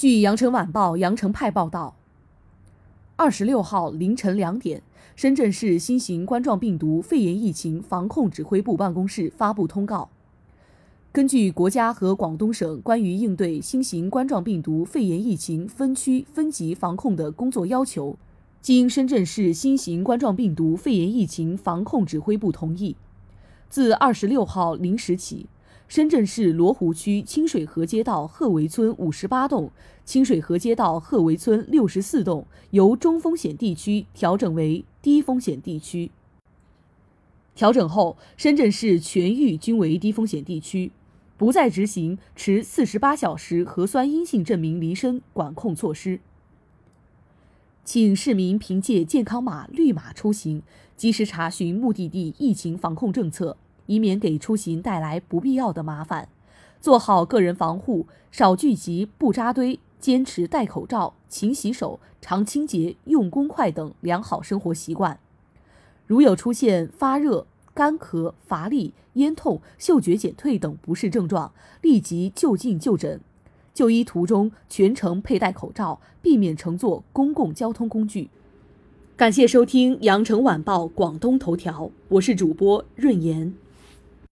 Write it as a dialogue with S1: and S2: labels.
S1: 据《羊城晚报》羊城派报道，二十六号凌晨两点，深圳市新型冠状病毒肺炎疫情防控指挥部办公室发布通告。根据国家和广东省关于应对新型冠状病毒肺炎疫情分区分级防控的工作要求，经深圳市新型冠状病毒肺炎疫情防控指挥部同意，自二十六号零时起，深圳市罗湖区清水河街道鹤围村五十八栋、清水河街道鹤围村六十四栋由中风险地区调整为低风险地区。调整后，深圳市全域均为低风险地区。不再执行持四十八小时核酸阴性证明离深管控措施，请市民凭借健康码绿码出行，及时查询目的地疫情防控政策，以免给出行带来不必要的麻烦。做好个人防护，少聚集不扎堆，坚持戴口罩、勤洗手、常清洁、用公筷等良好生活习惯。如有出现发热，干咳、乏力、咽痛、嗅觉减退等不适症状，立即就近就诊。就医途中全程佩戴口罩，避免乘坐公共交通工具。感谢收听羊城晚报广东头条，我是主播润言。